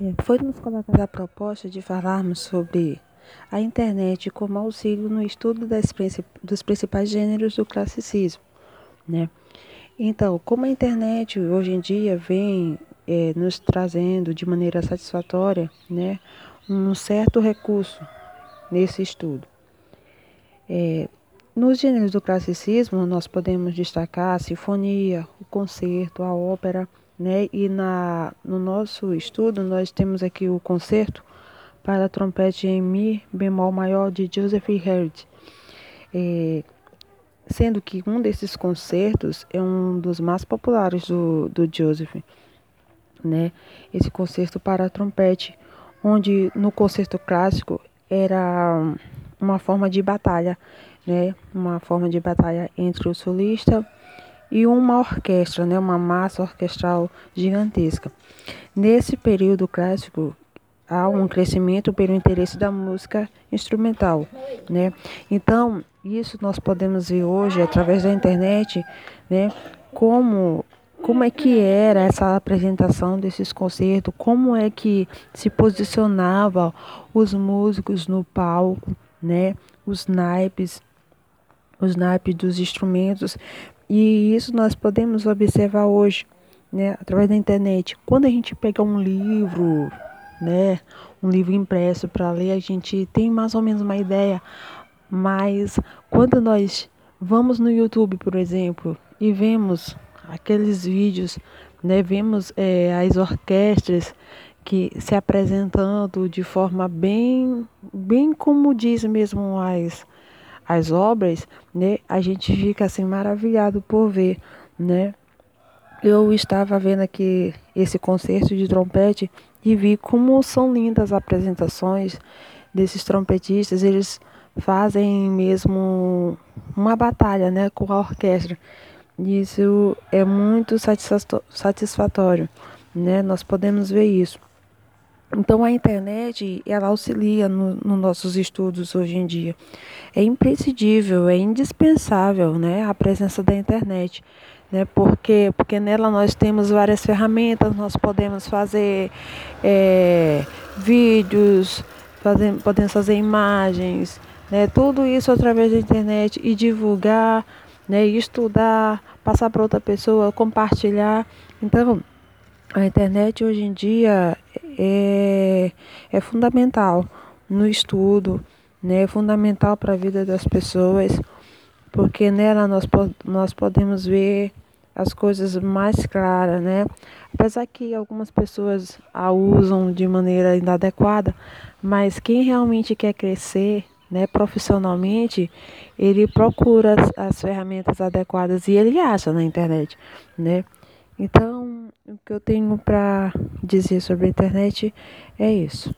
É, Foi-nos colocada a proposta de falarmos sobre a internet como auxílio no estudo das dos principais gêneros do classicismo, né? Então, como a internet hoje em dia vem eh, nos trazendo de maneira satisfatória, né, um certo recurso nesse estudo. É, nos gêneros do classicismo, nós podemos destacar a sinfonia, o concerto, a ópera, né? E na, no nosso estudo, nós temos aqui o concerto para trompete em Mi bemol maior de Joseph Haydn. É, sendo que um desses concertos é um dos mais populares do, do Joseph, né? Esse concerto para trompete, onde no concerto clássico era uma forma de batalha, né? Uma forma de batalha entre o solista e uma orquestra, né? Uma massa orquestral gigantesca. Nesse período clássico há um crescimento pelo interesse da música instrumental, né? Então, isso nós podemos ver hoje através da internet, né? Como como é que era essa apresentação desses concertos, como é que se posicionava os músicos no palco, né? Os naipes, os naipes dos instrumentos. E isso nós podemos observar hoje, né, através da internet. Quando a gente pega um livro, né, um livro impresso para ler, a gente tem mais ou menos uma ideia, mas quando nós vamos no YouTube, por exemplo, e vemos aqueles vídeos, né, vemos é, as orquestras que se apresentando de forma bem, bem como diz mesmo as, as obras, né, a gente fica assim maravilhado por ver, né. Eu estava vendo aqui esse concerto de trompete e vi como são lindas as apresentações desses trompetistas, eles fazem mesmo uma batalha, né, com a orquestra. Isso é muito satisfatório, né? Nós podemos ver isso. Então a internet ela auxilia nos no nossos estudos hoje em dia. É imprescindível, é indispensável, né, a presença da internet, né? Porque porque nela nós temos várias ferramentas, nós podemos fazer é, vídeos, fazer, podemos fazer imagens, né? Tudo isso através da internet e divulgar, né? Estudar, passar para outra pessoa, compartilhar. Então a internet hoje em dia é, é fundamental no estudo, né? É fundamental para a vida das pessoas, porque nela nós, nós podemos ver as coisas mais claras, né? Apesar que algumas pessoas a usam de maneira inadequada, mas quem realmente quer crescer, né, profissionalmente, ele procura as, as ferramentas adequadas e ele acha na internet, né? Então, o que eu tenho para dizer sobre a internet é isso.